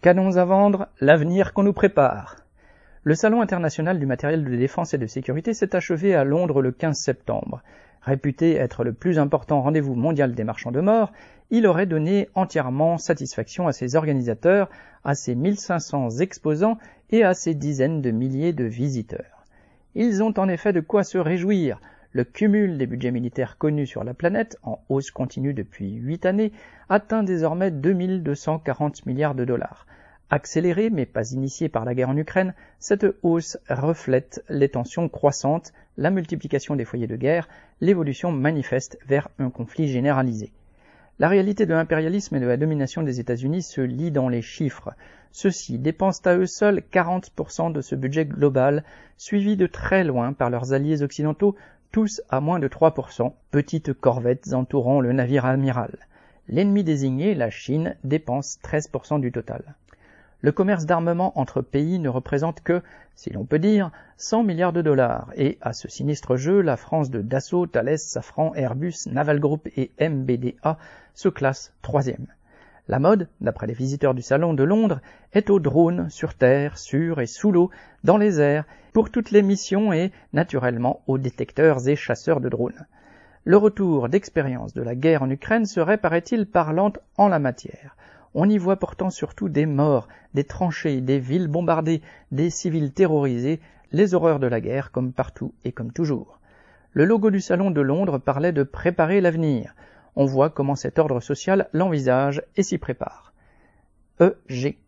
Canons à vendre, l'avenir qu'on nous prépare. Le Salon international du matériel de défense et de sécurité s'est achevé à Londres le 15 septembre. Réputé être le plus important rendez-vous mondial des marchands de mort, il aurait donné entièrement satisfaction à ses organisateurs, à ses 1500 exposants et à ses dizaines de milliers de visiteurs. Ils ont en effet de quoi se réjouir. Le cumul des budgets militaires connus sur la planète, en hausse continue depuis huit années, atteint désormais 2240 milliards de dollars. Accélérée mais pas initiée par la guerre en Ukraine, cette hausse reflète les tensions croissantes, la multiplication des foyers de guerre, l'évolution manifeste vers un conflit généralisé. La réalité de l'impérialisme et de la domination des États-Unis se lit dans les chiffres. Ceux-ci dépensent à eux seuls 40% de ce budget global, suivi de très loin par leurs alliés occidentaux, tous à moins de 3%, petites corvettes entourant le navire amiral. L'ennemi désigné, la Chine, dépense 13% du total le commerce d'armement entre pays ne représente que, si l'on peut dire, 100 milliards de dollars, et à ce sinistre jeu, la France de Dassault, Thales, Safran, Airbus, Naval Group et MBDA se classe troisième. La mode, d'après les visiteurs du salon de Londres, est aux drones sur terre, sur et sous l'eau, dans les airs, pour toutes les missions et, naturellement, aux détecteurs et chasseurs de drones. Le retour d'expérience de la guerre en Ukraine serait, paraît-il, parlante en la matière. On y voit pourtant surtout des morts, des tranchées, des villes bombardées, des civils terrorisés, les horreurs de la guerre comme partout et comme toujours. Le logo du Salon de Londres parlait de préparer l'avenir. On voit comment cet ordre social l'envisage et s'y prépare. EG